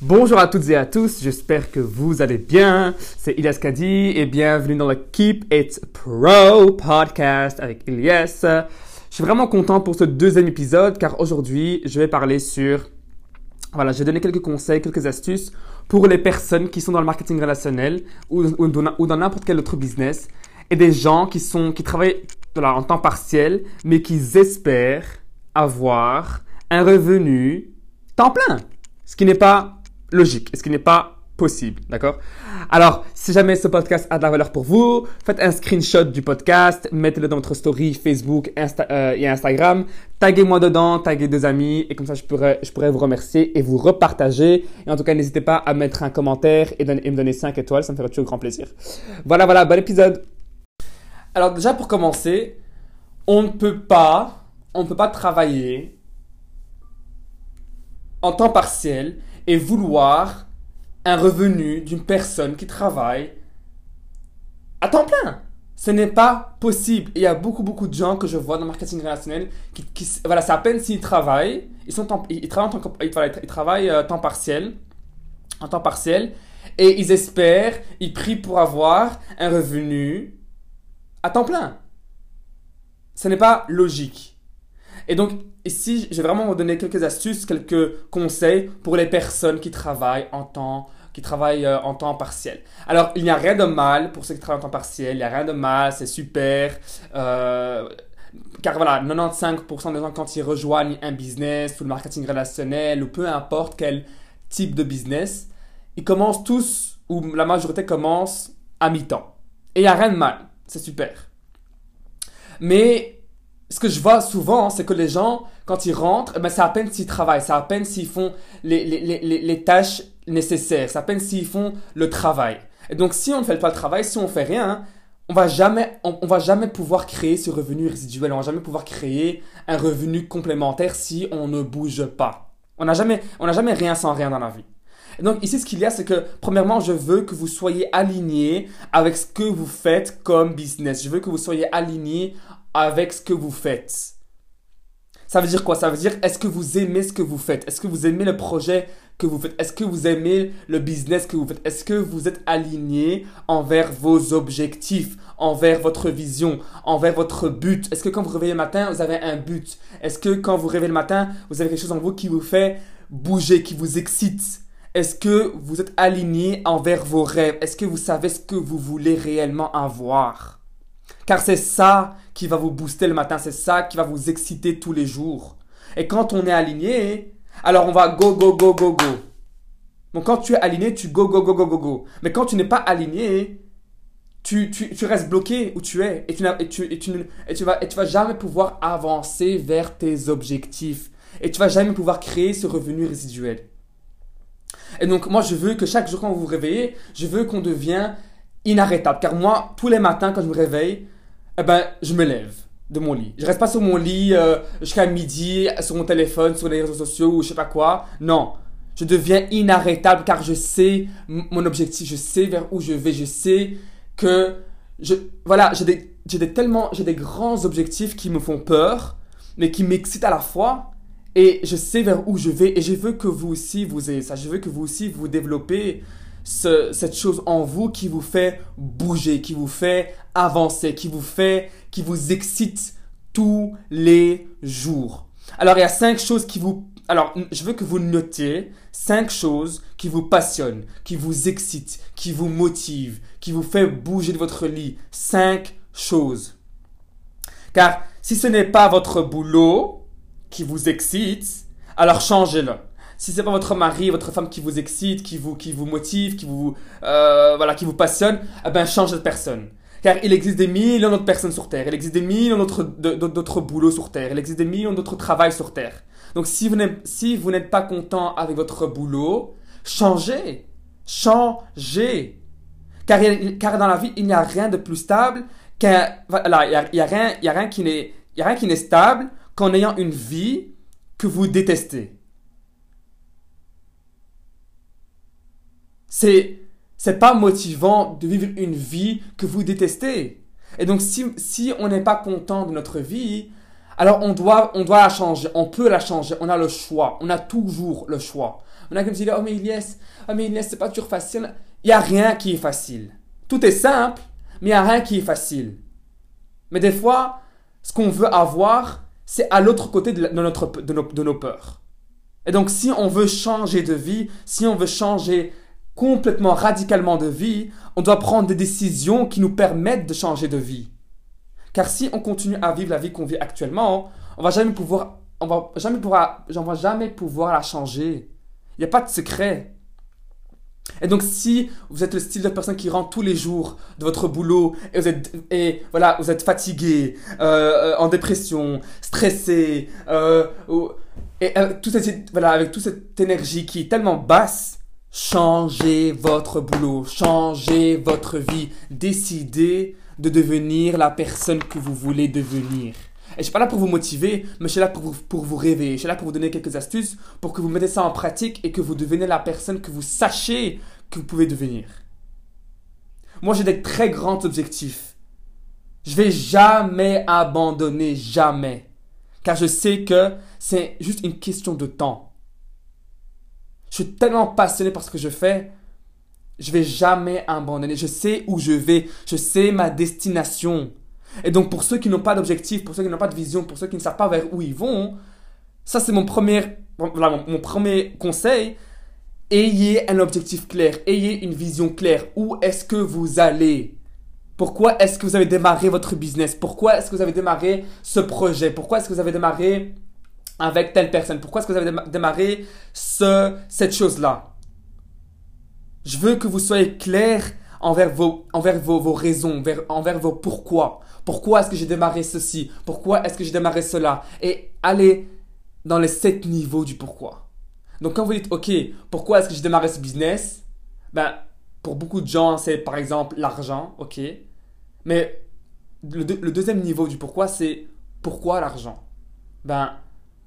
Bonjour à toutes et à tous, j'espère que vous allez bien. C'est Ilyas Kadi et bienvenue dans le Keep It Pro podcast avec Ilyas. Je suis vraiment content pour ce deuxième épisode car aujourd'hui je vais parler sur... Voilà, je vais donner quelques conseils, quelques astuces pour les personnes qui sont dans le marketing relationnel ou, dans n'importe quel autre business et des gens qui, sont, qui travaillent en temps partiel mais qui espèrent avoir un revenu temps plein. Ce qui n'est pas logique, ce qui n'est pas possible, d'accord? Alors, si jamais ce podcast a de la valeur pour vous, faites un screenshot du podcast, mettez-le dans votre story Facebook euh, et Instagram, taguez-moi dedans, taguez deux amis, et comme ça je pourrais, je pourrais vous remercier et vous repartager. Et en tout cas, n'hésitez pas à mettre un commentaire et, me donner 5 étoiles, ça me ferait toujours grand plaisir. Voilà, voilà, bon épisode Alors déjà pour commencer, on ne peut pas, on ne peut pas travailler en temps partiel et vouloir un revenu d'une personne qui travaille à temps plein. Ce n'est pas possible. Il y a beaucoup, beaucoup de gens que je vois dans le marketing relationnel qui, voilà, c'est à peine s'ils travaillent, ils, sont ils, travaillent en temps, ils, travaillent, euh, temps partiel, en temps partiel, et ils espèrent, ils prient pour avoir un revenu à temps plein. Ce n'est pas logique. Et donc, ici, je vais vraiment donner quelques astuces, quelques conseils pour les personnes qui travaillent en temps qui travaillent euh, en temps partiel. Alors, il n'y a rien de mal pour ceux qui travaillent en temps partiel, il n'y a rien de mal, c'est super. Euh, car voilà, 95% des gens, quand ils rejoignent un business ou le marketing relationnel ou peu importe quel type de business, ils commencent tous, ou la majorité commence à mi-temps. Et il n'y a rien de mal, c'est super. Mais ce que je vois souvent, c'est que les gens, quand ils rentrent, eh ben, c'est à peine s'ils travaillent, c'est à peine s'ils font les, les, les, les, tâches nécessaires, c'est à peine s'ils font le travail. Et donc, si on ne fait pas le travail, si on fait rien, on va jamais, on, va jamais pouvoir créer ce revenu résiduel, on va jamais pouvoir créer un revenu complémentaire si on ne bouge pas. On n'a jamais, on n'a jamais rien sans rien dans la vie. Donc ici, ce qu'il y a, c'est que premièrement, je veux que vous soyez aligné avec ce que vous faites comme business. Je veux que vous soyez aligné avec ce que vous faites. Ça veut dire quoi Ça veut dire est-ce que vous aimez ce que vous faites Est-ce que vous aimez le projet que vous faites Est-ce que vous aimez le business que vous faites Est-ce que vous êtes aligné envers vos objectifs, envers votre vision, envers votre but Est-ce que quand vous réveillez le matin, vous avez un but Est-ce que quand vous réveillez le matin, vous avez quelque chose en vous qui vous fait bouger, qui vous excite Est-ce que vous êtes aligné envers vos rêves Est-ce que vous savez ce que vous voulez réellement avoir car c'est ça qui va vous booster le matin, c'est ça qui va vous exciter tous les jours. Et quand on est aligné, alors on va go, go, go, go, go. Donc quand tu es aligné, tu go, go, go, go, go, go. Mais quand tu n'es pas aligné, tu, tu, tu, restes bloqué où tu es et tu, et tu, et tu, et tu, vas, et tu vas jamais pouvoir avancer vers tes objectifs. Et tu vas jamais pouvoir créer ce revenu résiduel. Et donc moi je veux que chaque jour quand vous vous réveillez, je veux qu'on devienne inarrêtable. Car moi, tous les matins, quand je me réveille, eh ben, je me lève de mon lit. Je reste pas sur mon lit euh, jusqu'à midi, sur mon téléphone, sur les réseaux sociaux ou je sais pas quoi. Non. Je deviens inarrêtable car je sais mon objectif, je sais vers où je vais, je sais que je, voilà, j'ai des, des tellement, j'ai des grands objectifs qui me font peur, mais qui m'excitent à la fois. Et je sais vers où je vais et je veux que vous aussi vous ayez ça. Je veux que vous aussi vous développez cette chose en vous qui vous fait bouger, qui vous fait avancer, qui vous fait, qui vous excite tous les jours. Alors, il y a cinq choses qui vous, alors, je veux que vous notiez cinq choses qui vous passionnent, qui vous excitent, qui vous motivent, qui vous fait bouger de votre lit. Cinq choses. Car si ce n'est pas votre boulot qui vous excite, alors changez-le si c'est pas votre mari, votre femme qui vous excite, qui vous, qui vous motive, qui vous, euh, voilà, qui vous passionne, eh ben, change de personne. Car il existe des millions d'autres personnes sur Terre. Il existe des millions d'autres, boulots sur Terre. Il existe des millions d'autres travails sur Terre. Donc, si vous n'êtes, pas content avec votre boulot, changez. Changez. Car, car dans la vie, il n'y a rien de plus stable qu'un, voilà, il y a, il y a rien, il y a rien qui n'est, il y a rien qui n'est stable qu'en ayant une vie que vous détestez. C'est, c'est pas motivant de vivre une vie que vous détestez. Et donc, si, si on n'est pas content de notre vie, Alors on doit, on doit la changer, on peut la changer, on a le choix, on a toujours le choix. On a comme si, oh mais Ilyes, oh mais Ilyes, c'est pas toujours facile. Il n'y a rien qui est facile. Tout est simple, mais il n'y a rien qui est facile. Mais des fois, ce qu'on veut avoir, c'est à l'autre côté de, notre, de, nos, de nos peurs. Et donc si on veut changer de vie, si on veut changer complètement, radicalement de vie, on doit prendre des décisions qui nous permettent de changer de vie. Car si on continue à vivre la vie qu'on vit actuellement, on va jamais pouvoir, on va jamais pouvoir, jamais pouvoir la changer. Il n'y a pas de secret. Et donc, si vous êtes le style de personne qui rentre tous les jours de votre boulot et vous êtes, et voilà, vous êtes fatigué, euh, en dépression, stressé, euh, et euh, tout voilà, avec toute cette énergie qui est tellement basse, changez votre boulot, changez votre vie, décidez de devenir la personne que vous voulez devenir. Et je suis pas là pour vous motiver, mais je suis là pour vous, pour vous réveiller. Je suis là pour vous donner quelques astuces pour que vous mettez ça en pratique et que vous devenez la personne que vous sachez que vous pouvez devenir. Moi, j'ai des très grands objectifs. Je vais jamais abandonner, jamais. Car je sais que c'est juste une question de temps. Je suis tellement passionné par ce que je fais je vais jamais abandonner. Je sais où je vais. Je sais ma destination. Et donc, pour ceux qui n'ont pas d'objectif, pour ceux qui n'ont pas de vision, pour ceux qui ne savent pas vers où ils vont, ça, c'est mon premier, voilà, mon, premier conseil. Ayez un objectif clair. Ayez une vision claire. Où est-ce que vous allez? Pourquoi est-ce que vous avez démarré votre business? Pourquoi est-ce que vous avez démarré ce projet? Pourquoi est-ce que vous avez démarré avec telle personne? Pourquoi est-ce que vous avez démarré ce, cette chose-là? Je veux que vous soyez clair envers vos, envers vos, vos raisons, envers vos pourquoi. Pourquoi est-ce que j'ai démarré ceci? Pourquoi est-ce que j'ai démarré cela? Et allez dans les sept niveaux du pourquoi. Donc quand vous dites, ok, pourquoi est-ce que j'ai démarré ce business? Ben, pour beaucoup de gens, c'est par exemple l'argent, ok? Mais le, le, deuxième niveau du pourquoi, c'est pourquoi l'argent? Ben,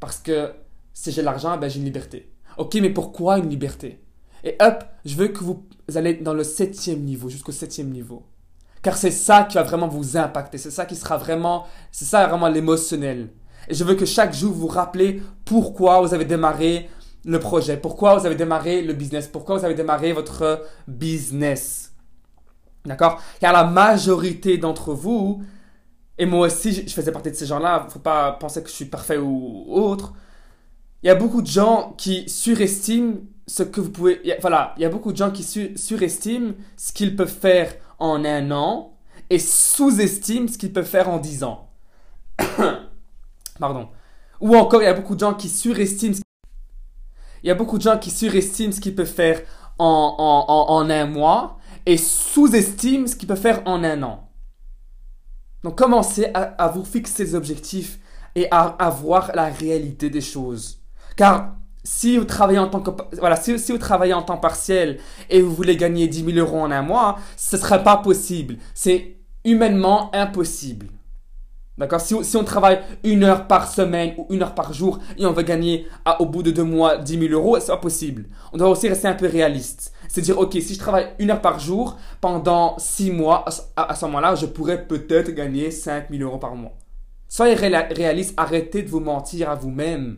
parce que si j'ai l'argent, ben j'ai une liberté. Ok, mais pourquoi une liberté? Et hop, je veux que vous allez dans le septième niveau, jusqu'au septième niveau. Car c'est ça qui va vraiment vous impacter. C'est ça qui sera vraiment, c'est ça vraiment l'émotionnel. Et je veux que chaque jour vous rappelez pourquoi vous avez démarré le projet, pourquoi vous avez démarré le business, pourquoi vous avez démarré votre business. D'accord? Car la majorité d'entre vous, et moi aussi je faisais partie de ces gens-là, faut pas penser que je suis parfait ou autre, il y a beaucoup de gens qui surestiment ce que vous pouvez. voilà, il y a beaucoup de gens qui surestiment ce qu'ils peuvent faire en un an et sous-estiment ce qu'ils peuvent faire en dix ans. Pardon. Ou encore, il y a beaucoup de gens qui surestiment. Il y a beaucoup de gens qui surestiment ce qu'ils peuvent faire en, en, en, un mois et sous-estiment ce qu'ils peuvent faire en un an. Donc, commencez à, vous fixer des objectifs et à, à voir la réalité des choses. Car si vous travaillez en tant que, voilà, si, si, vous travaillez en temps partiel et vous voulez gagner 10 000 euros en un mois, ce ne serait pas possible. C'est humainement impossible. D'accord? Si, on travaille une heure par semaine ou une heure par jour et on veut gagner au bout de deux mois 10 000 euros, c'est pas possible. On doit aussi rester un peu réaliste. C'est dire, ok, si je travaille une heure par jour pendant six mois, à, à ce moment-là, je pourrais peut-être gagner 5 000 euros par mois. Soyez réaliste, arrêtez de vous mentir à vous-même.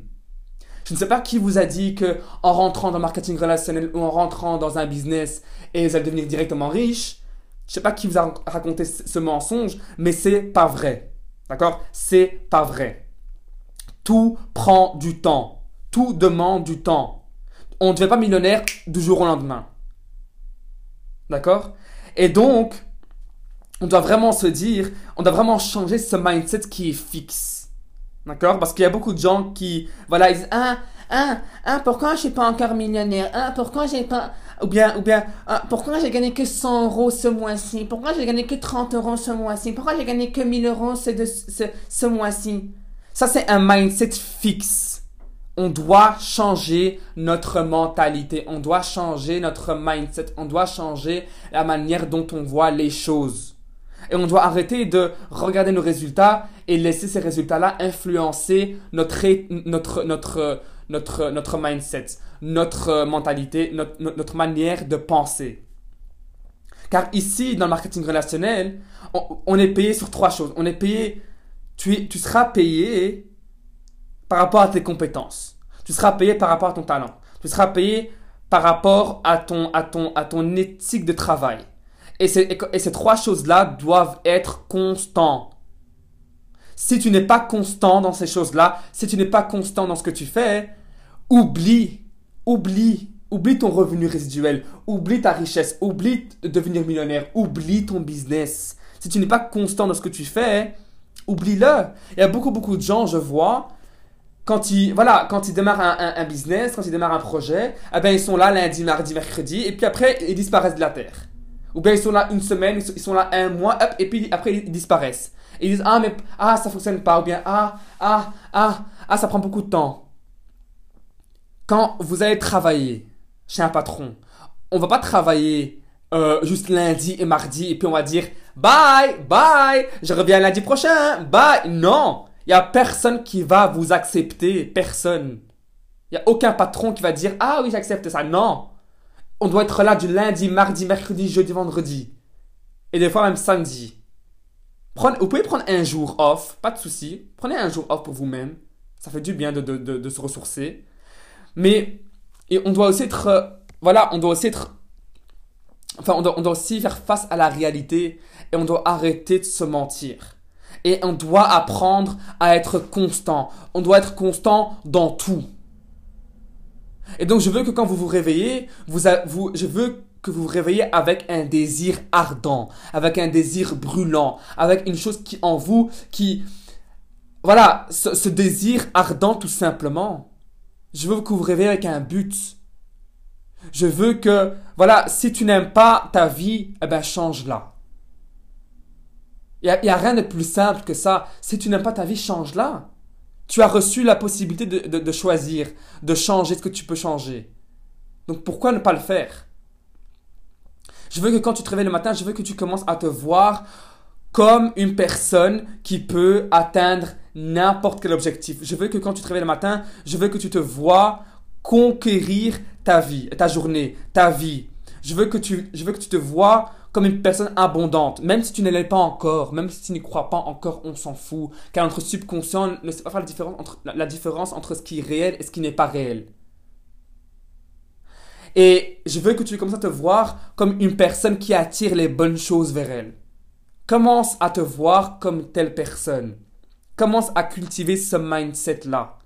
Je ne sais pas qui vous a dit que en rentrant dans le marketing relationnel ou en rentrant dans un business et vous allez devenir directement riche. Je ne sais pas qui vous a raconté ce mensonge, mais c'est pas vrai. D'accord? C'est pas vrai. Tout prend du temps. Tout demande du temps. On ne devient pas millionnaire du jour au lendemain. D'accord? Et donc, on doit vraiment se dire, on doit vraiment changer ce mindset qui est fixe. D'accord? Parce qu'il y a beaucoup de gens qui, voilà, ils disent, ah, ah, ah, pourquoi je suis pas encore millionnaire? Ah, pourquoi j'ai pas, ou bien, ou bien, ah, pourquoi j'ai gagné que 100 euros ce mois-ci? Pourquoi j'ai gagné que 30 euros ce mois-ci? Pourquoi j'ai gagné que 1000 euros ce, ce, ce mois-ci? Ça, c'est un mindset fixe. On doit changer notre mentalité, on doit changer notre mindset, on doit changer la manière dont on voit les choses. Et on doit arrêter de regarder nos résultats et laisser ces résultats-là influencer notre, notre, notre, notre, notre mindset, notre mentalité, notre, notre manière de penser. Car ici, dans le marketing relationnel, on, est payé sur trois choses. On est payé tu, tu seras payé par rapport à tes compétences. Tu seras payé par rapport à ton talent. Tu seras payé par rapport à ton, à ton, à ton éthique de travail. Et, et ces trois choses-là doivent être constants. Si tu n'es pas constant dans ces choses-là, si tu n'es pas constant dans ce que tu fais, oublie, oublie, oublie ton revenu résiduel, oublie ta richesse, oublie de devenir millionnaire, oublie ton business. Si tu n'es pas constant dans ce que tu fais, oublie-le. Il y a beaucoup, beaucoup de gens, je vois, quand ils, voilà, quand ils démarrent un, business, quand ils démarrent un projet, eh ben, ils sont là lundi, mardi, mercredi, et puis après, ils disparaissent de la terre. Ou bien ils sont là une semaine, ils sont là un mois, hop, et puis après, ils disparaissent. Ils disent, ah, mais, ah, ça fonctionne pas, ou bien, ah, ah, ah, ah, ça prend beaucoup de temps. Quand vous allez travailler chez un patron, on va pas travailler euh, juste lundi et mardi, et puis on va dire, bye, bye, je reviens lundi prochain, bye. Non! Il n'y a personne qui va vous accepter. Personne. Il n'y a aucun patron qui va dire Ah oui, j'accepte ça. Non. On doit être là du lundi, mardi, mercredi, jeudi, vendredi. Et des fois même samedi. Vous pouvez prendre un jour off, pas de souci. Prenez un jour off pour vous-même. Ça fait du bien de, de, de, se ressourcer. Mais et on doit aussi être. voilà, on doit aussi être. Enfin, on doit, on doit aussi faire face à la réalité et on doit arrêter de se mentir. Et on doit apprendre à être constant. On doit être constant dans tout. Et donc je veux que quand vous vous réveillez, vous, vous, je veux que vous vous réveillez avec un désir ardent, avec un désir brûlant, avec une chose qui en vous, qui... Voilà, ce, désir ardent tout simplement. Je veux que vous vous réveillez avec un but. Je veux que, voilà, si tu n'aimes pas ta vie, eh ben change-la. Il n'y a, rien de plus simple que ça. Si tu n'aimes pas ta vie, change-la. Tu as reçu la possibilité de, choisir, de changer ce que tu peux changer. Donc pourquoi ne pas le faire? Je veux que quand tu te réveilles le matin, je veux que tu commences à te voir comme une personne qui peut atteindre n'importe quel objectif. Je veux que quand tu te réveilles le matin, je veux que tu te vois conquérir ta vie, ta journée, ta vie. Je veux que tu, je veux que tu te vois comme une personne abondante, même si tu ne l'es pas encore, même si tu n'y crois pas encore, on s'en fout, car notre subconscient ne sait pas faire la différence, entre, la, différence entre ce qui est réel et ce qui n'est pas réel. Et je veux que tu commences à te voir comme une personne qui attire les bonnes choses vers elle. Commence à te voir comme telle personne. Commence à cultiver ce mindset-là.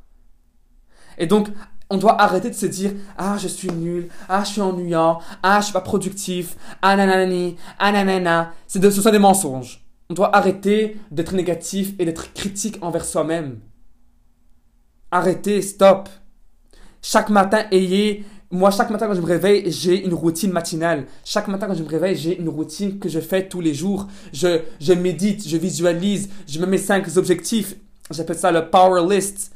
Et donc, on doit arrêter de se dire ah je suis nul, ah je suis ennuyant, ah je suis pas productif, ah nanani, ah nanana. C'est de ce sont des mensonges. On doit arrêter d'être négatif et d'être critique envers soi-même. Arrêtez, stop. Chaque matin, ayez moi, chaque matin quand je me réveille, j'ai une routine matinale. Chaque matin quand je me réveille, j'ai une routine que je fais tous les jours. Je, je médite, je visualise, je me mets cinq objectifs. J'appelle ça le power list.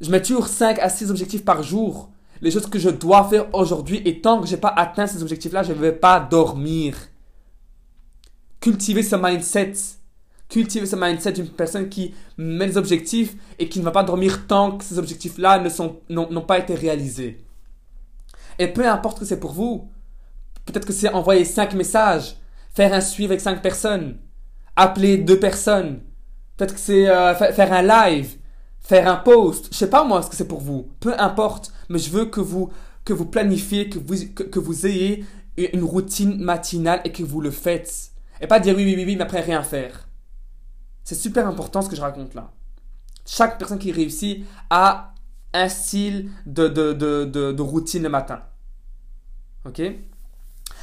Je mets toujours 5 à 6 objectifs par jour. Les choses que je dois faire aujourd'hui. Et tant que je n'ai pas atteint ces objectifs-là, je ne vais pas dormir. Cultiver ce mindset. Cultiver ce mindset d'une personne qui met des objectifs et qui ne va pas dormir tant que ces objectifs-là n'ont pas été réalisés. Et peu importe que c'est pour vous. Peut-être que c'est envoyer 5 messages, faire un suivi avec 5 personnes, appeler 2 personnes. Peut-être que c'est euh, faire un live, faire un post, je sais pas moi ce que c'est pour vous, peu importe, mais je veux que vous que vous planifiez, que vous que, vous ayez une routine matinale et que vous le faites et pas dire oui oui oui oui mais après rien faire. C'est super important ce que je raconte là. Chaque personne qui réussit a un style de, de, de, routine le matin. Ok?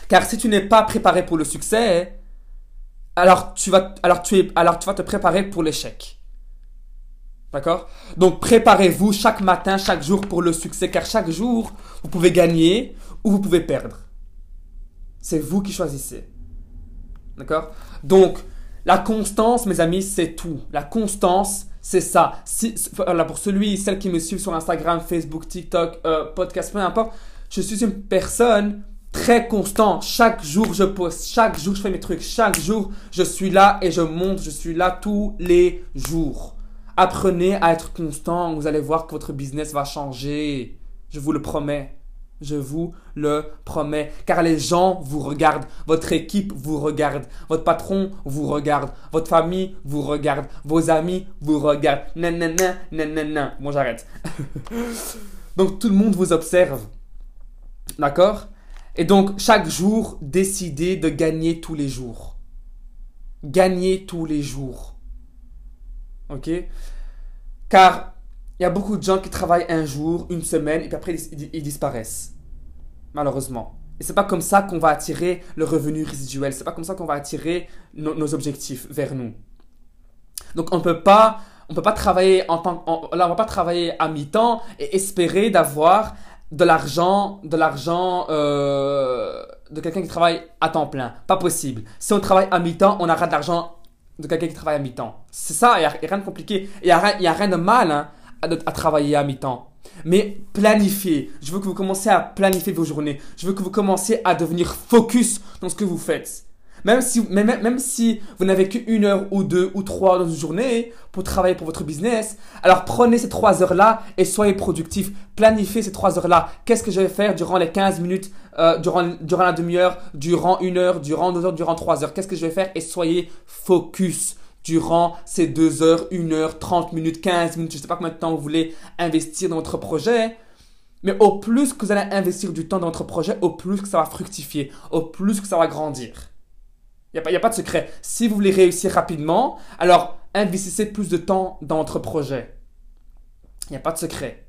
Car si tu n'es pas préparé pour le succès, alors tu vas, alors tu es, alors tu vas te préparer pour l'échec. D'accord? Donc préparez-vous chaque matin, chaque jour pour le succès, car chaque jour, vous pouvez gagner ou vous pouvez perdre. C'est vous qui choisissez. D'accord? Donc, la constance, mes amis, c'est tout. La constance, c'est ça. Si, pour celui, celle qui me suivent sur Instagram, Facebook, TikTok, euh, podcast, peu importe, je suis une personne très constante. Chaque jour, je poste. Chaque jour, je fais mes trucs. Chaque jour, je suis là et je monte. Je suis là tous les jours. Apprenez à être constant, vous allez voir que votre business va changer. Je vous le promets. Je vous le promets. Car les gens vous regardent, votre équipe vous regarde, votre patron vous regarde, votre famille vous regarde, vos amis vous regardent. Nanana, nanana. Bon, j'arrête. donc tout le monde vous observe. D'accord? Et donc chaque jour, décidez de gagner tous les jours. Gagner tous les jours. Ok? Car il y a beaucoup de gens qui travaillent un jour, une semaine, et puis après ils, disparaissent. Malheureusement. Et c'est pas comme ça qu'on va attirer le revenu résiduel. C'est pas comme ça qu'on va attirer nos objectifs vers nous. Donc on peut pas, on peut pas travailler en tant, là on va pas travailler à mi-temps et espérer d'avoir de l'argent, de l'argent euh, de quelqu'un qui travaille à temps plein. Pas possible. Si on travaille à mi-temps, on aura de l'argent de quelqu'un qui travaille à mi-temps. C'est ça, il n'y a, rien de compliqué. Il n'y a, a, rien de mal hein, à, travailler à mi-temps. Mais planifiez. Je veux que vous commenciez à planifier vos journées. Je veux que vous commenciez à devenir focus dans ce que vous faites. Même si, même, même si vous n'avez qu'une heure ou deux ou trois dans une journée pour travailler pour votre business, alors prenez ces trois heures-là et soyez productif. Planifiez ces trois heures-là. Qu'est-ce que je vais faire durant les 15 minutes, euh, durant, durant la demi-heure, durant une heure, durant deux heures, durant trois heures? Qu'est-ce que je vais faire? Et soyez focus durant ces deux heures, une heure, 30 minutes, 15 minutes, je ne sais pas combien de temps vous voulez investir dans votre projet. Mais au plus que vous allez investir du temps dans votre projet, au plus que ça va fructifier, au plus que ça va grandir. Il n'y a, a, pas de secret. Si vous voulez réussir rapidement, alors investissez plus de temps dans votre projet. Il n'y a pas de secret.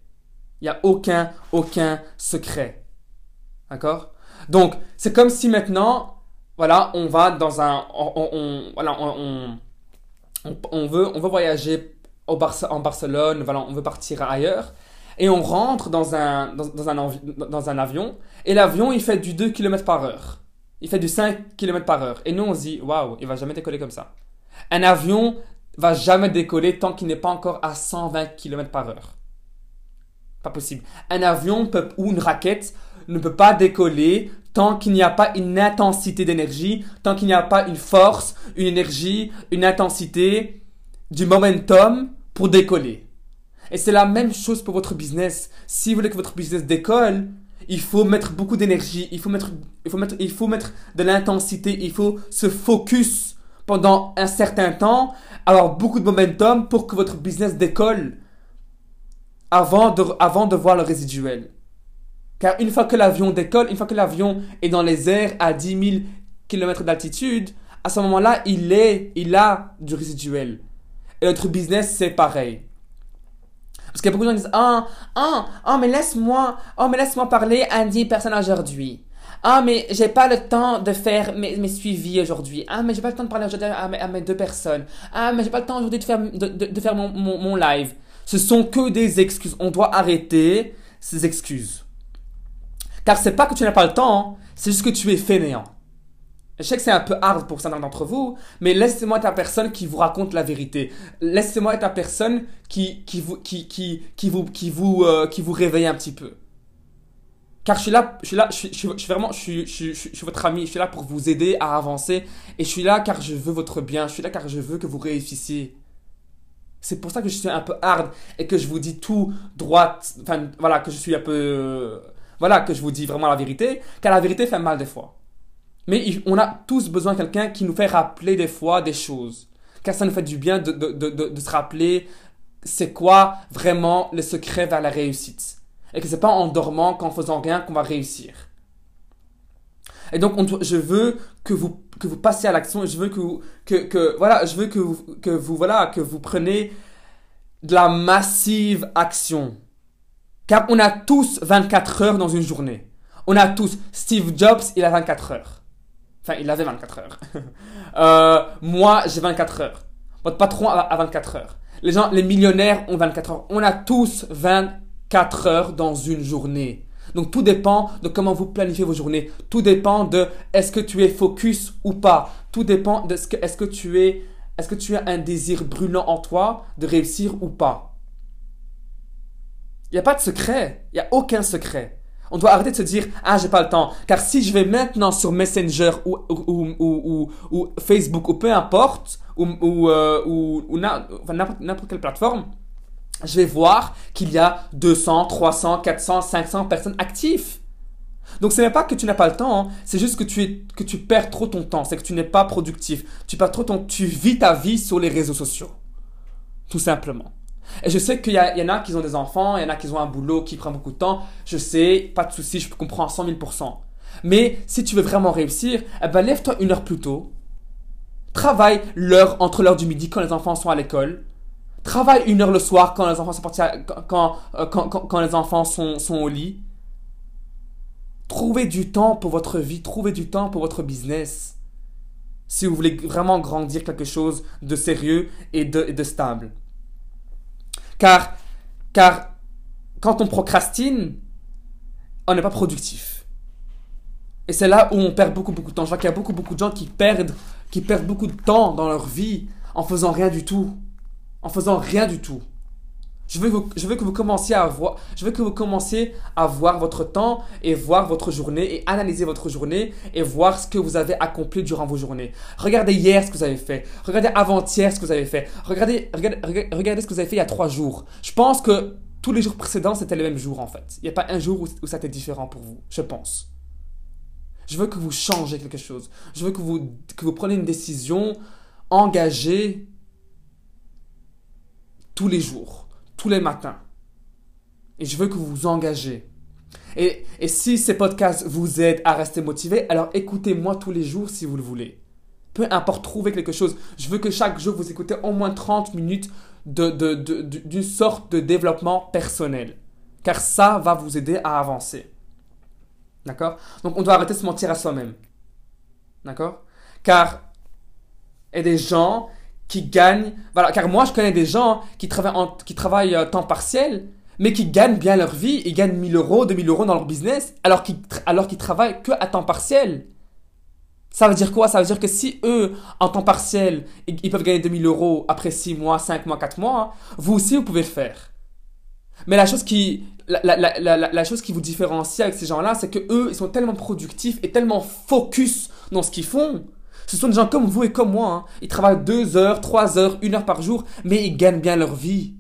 Il n'y a aucun, aucun secret. D'accord? Donc, c'est comme si maintenant, voilà, on va dans un... On, voilà, on, on, veut, on veut voyager au en Barcelone, on veut partir ailleurs. Et on rentre dans un, dans, un, dans un avion. Et l'avion, il fait du 2 km par heure. Il fait du 5 km par heure. Et nous, on se dit, waouh, il va jamais décoller comme ça. Un avion va jamais décoller tant qu'il n'est pas encore à 120 km par heure. Pas possible. Un avion peut, ou une raquette ne peut pas décoller tant qu'il n'y a pas une intensité d'énergie, tant qu'il n'y a pas une force, une énergie, une intensité, du momentum pour décoller. Et c'est la même chose pour votre business. Si vous voulez que votre business décolle, il faut mettre beaucoup d'énergie, il faut mettre, il faut mettre, il faut mettre de l'intensité, il faut se focus pendant un certain temps, avoir beaucoup de momentum pour que votre business décolle avant de, avant de voir le résiduel. Car une fois que l'avion décolle, une fois que l'avion est dans les airs à 10 000 km d'altitude, à ce moment-là, il est, il a du résiduel. Et notre business, c'est pareil. Parce qu'il y a beaucoup de gens qui disent, ah, ah, ah, mais laisse-moi, oh, mais laisse-moi parler à 10 personnes aujourd'hui. Ah, mais j'ai pas le temps de faire mes, suivis aujourd'hui. Ah, mais j'ai pas le temps de parler aujourd'hui à, mes deux personnes. Ah, mais j'ai pas le temps aujourd'hui de faire, de, de, faire mon, mon live. Ce sont que des excuses. On doit arrêter ces excuses. Car c'est pas que tu n'as pas le temps, c'est juste que tu es fainéant. Je sais que c'est un peu hard pour certains d'entre vous, mais laissez-moi être la personne qui vous raconte la vérité. Laissez-moi être la personne qui, qui, vous, qui, qui, vous, qui, vous, euh, qui vous réveille un petit peu. Car je suis là, je suis là, je suis, je suis, vraiment, je suis, je, suis, je suis votre ami, je suis là pour vous aider à avancer. Et je suis là car je veux votre bien, je suis là car je veux que vous réussissiez. C'est pour ça que je suis un peu hard et que je vous dis tout droite, enfin voilà, que je suis un peu voilà que je vous dis vraiment la vérité, car la vérité fait mal des fois. Mais on a tous besoin de quelqu'un qui nous fait rappeler des fois des choses. Car ça nous fait du bien de, de, de, de se rappeler c'est quoi vraiment le secret vers la réussite. Et que c'est pas en dormant, qu'en faisant rien qu'on va réussir. Et donc, on, je veux que vous, que vous passiez à l'action. Je veux que, que, que, voilà, je veux que vous, que vous, voilà, que vous prenez de la massive action. On a tous 24 heures dans une journée. On a tous. Steve Jobs, il a 24 heures. Enfin, il avait 24 heures. euh, moi, j'ai 24 heures. Votre patron a 24 heures. Les gens, les millionnaires ont 24 heures. On a tous 24 heures dans une journée. Donc tout dépend de comment vous planifiez vos journées. Tout dépend de est-ce que tu es focus ou pas. Tout dépend de ce que est-ce que tu es est-ce que tu as un désir brûlant en toi de réussir ou pas. Il n'y a pas de secret. Il n'y a aucun secret. On doit arrêter de se dire ah j'ai pas le temps car si je vais maintenant sur Messenger ou ou, ou, ou, Facebook ou peu importe ou ou, euh, ou n'importe quelle plateforme je vais voir qu'il y a 200, 300, 400, 500 personnes actives. Donc ce n'est pas que tu n'as pas le temps, hein. c'est juste que tu, es, que tu perds trop ton temps, c'est que tu n'es pas productif. Tu perds trop ton, tu vis ta vie sur les réseaux sociaux. Tout simplement. Et je sais qu'il y, en a qui ont des enfants, il y en a qui ont un boulot qui prend beaucoup de temps. Je sais, pas de souci, je comprends à 100 000 Mais si tu veux vraiment réussir, eh ben lève-toi une heure plus tôt. Travaille l'heure entre l'heure du midi quand les enfants sont à l'école. Travaille une heure le soir quand les enfants sont quand, euh, quand, quand, quand, les enfants sont, sont au lit. Trouvez du temps pour votre vie, trouvez du temps pour votre business. Si vous voulez vraiment grandir quelque chose de sérieux et de stable. Car, car quand on procrastine, on n'est pas productif. Et c'est là où on perd beaucoup, beaucoup de temps. Je vois qu'il y a beaucoup, beaucoup de gens qui perdent, qui perdent beaucoup de temps dans leur vie en faisant rien du tout. En faisant rien du tout. Je veux, que vous commenciez à voir, je veux que vous commenciez à voir votre temps et voir votre journée et analyser votre journée et voir ce que vous avez accompli durant vos journées. Regardez hier ce que vous avez fait. Regardez avant-hier ce que vous avez fait. Regardez, regardez, ce que vous avez fait il y a trois jours. Je pense que tous les jours précédents, c'était les mêmes jours en fait. Il n'y a pas un jour où, où ça était différent pour vous, je pense. Je veux que vous changez quelque chose. Je veux que vous, que vous preniez une décision engagée tous les jours tous les matins. Et je veux que vous vous engagez. Et, et si ces podcasts vous aident à rester motivé, alors écoutez-moi tous les jours si vous le voulez. Peu importe, trouvez quelque chose. Je veux que chaque jour vous écoutez au moins 30 minutes d'une de, de, de, sorte de développement personnel. Car ça va vous aider à avancer. D'accord? Donc on doit arrêter de se mentir à soi-même. D'accord? Car il y a des gens qui gagnent. Voilà, car moi, je connais des gens qui travaillent, en, qui travaillent euh, temps partiel, mais qui gagnent bien leur vie. Ils gagnent 1000 euros, 2000 euros dans leur business, alors qu'ils, alors qu'ils travaillent que à temps partiel. Ça veut dire quoi? Ça veut dire que si eux, en temps partiel, ils, peuvent gagner 2000 euros après 6 mois, 5 mois, 4 mois, vous aussi, vous pouvez le faire. Mais la chose qui, la, la, la, la chose qui vous différencie avec ces gens-là, c'est que eux, ils sont tellement productifs et tellement focus dans ce qu'ils font ce sont des gens comme vous et comme moi. Hein. Ils travaillent deux heures, trois heures, une heure par jour, mais ils gagnent bien leur vie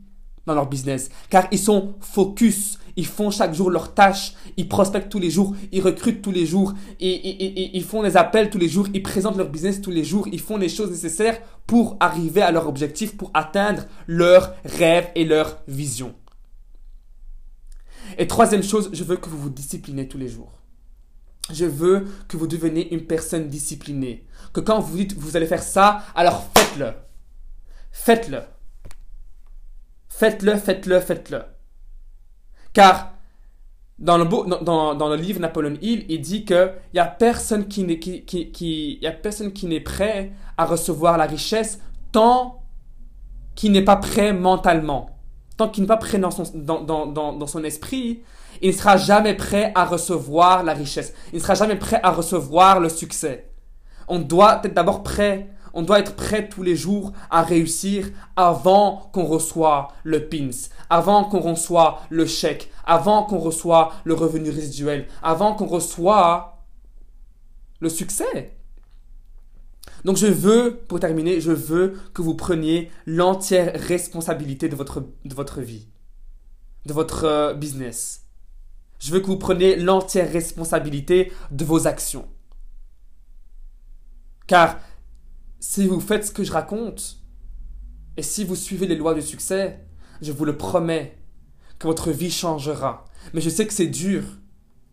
dans leur business. Car ils sont focus. Ils font chaque jour leurs tâches. Ils prospectent tous les jours. Ils recrutent tous les jours. Ils font des appels tous les jours. Ils présentent leur business tous les jours. Ils font les choses nécessaires pour arriver à leur objectif, pour atteindre leurs rêves et leur vision. Et troisième chose, je veux que vous vous disciplinez tous les jours. Je veux que vous deveniez une personne disciplinée. Que quand vous dites vous allez faire ça, alors faites-le. Faites-le. Faites-le, faites-le, faites-le. Car dans le, livre Napoleon Hill, il dit qu'il n'y a personne qui n'est qui, qui, qui, y a personne qui n'est prêt à recevoir la richesse tant qu'il n'est pas prêt mentalement. Tant qu'il n'est pas prêt dans son, dans, dans, dans son esprit, il ne sera jamais prêt à recevoir la richesse. Il ne sera jamais prêt à recevoir le succès. On doit être d'abord prêt. On doit être prêt tous les jours à réussir avant qu'on reçoive le pins, avant qu'on reçoive le chèque, avant qu'on reçoive le revenu résiduel, avant qu'on reçoive le succès. Donc je veux, pour terminer, je veux que vous preniez l'entière responsabilité de votre, de votre vie, de votre euh, business. Je veux que vous preniez l'entière responsabilité de vos actions. Car si vous faites ce que je raconte, et si vous suivez les lois du succès, je vous le promets que votre vie changera. Mais je sais que c'est dur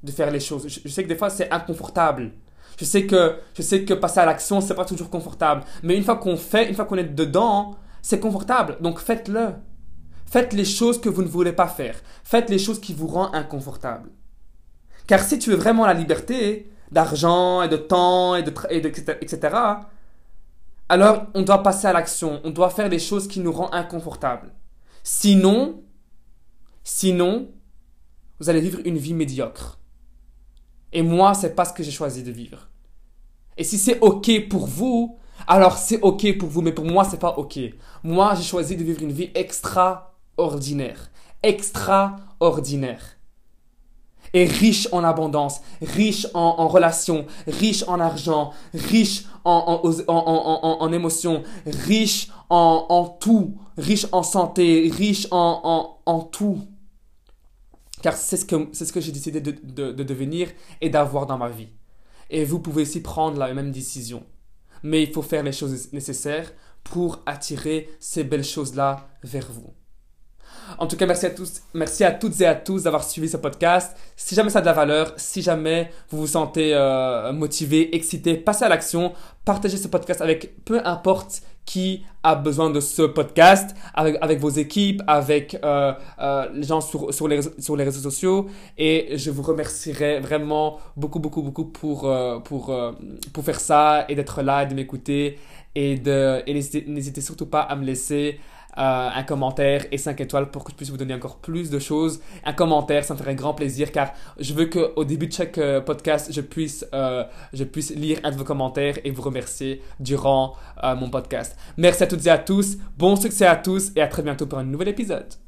de faire les choses. Je sais que des fois c'est inconfortable. Je sais que je sais que passer à l'action c'est pas toujours confortable. Mais une fois qu'on fait, une fois qu'on est dedans, c'est confortable. Donc faites-le. Faites les choses que vous ne voulez pas faire. Faites les choses qui vous rendent inconfortable. Car si tu veux vraiment la liberté d'argent et de temps et de, etc., alors on doit passer à l'action. On doit faire des choses qui nous rendent inconfortables. Sinon, sinon, vous allez vivre une vie médiocre. Et moi, c'est pas ce que j'ai choisi de vivre. Et si c'est ok pour vous, alors c'est ok pour vous, mais pour moi, c'est pas ok. Moi, j'ai choisi de vivre une vie extra ordinaire, extraordinaire. Et riche en abondance, riche en, relations, riche en argent, riche en, en, en émotions, riche en, tout, riche en santé, riche en, tout. car c'est ce que, ce que j'ai décidé de, de, de devenir et d'avoir dans ma vie. Et vous pouvez aussi prendre la même décision. Mais il faut faire les choses nécessaires pour attirer ces belles choses-là vers vous. En tout cas, merci à tous, merci à toutes et à tous d'avoir suivi ce podcast. Si jamais ça a de la valeur, si jamais vous vous sentez euh, motivé, excité, passez à l'action, partagez ce podcast avec peu importe qui a besoin de ce podcast, avec, avec vos équipes, avec euh, euh, les gens sur, sur, les, sur les réseaux sociaux. Et je vous remercierai vraiment beaucoup, beaucoup, beaucoup pour, pour, pour faire ça et d'être là, et de m'écouter. Et, et n'hésitez surtout pas à me laisser euh, un commentaire et 5 étoiles pour que je puisse vous donner encore plus de choses. Un commentaire, ça me ferait grand plaisir car je veux qu'au début de chaque euh, podcast, je puisse, euh, je puisse lire un de vos commentaires et vous remercier durant euh, mon podcast. Merci à toutes et à tous, bon succès à tous et à très bientôt pour un nouvel épisode.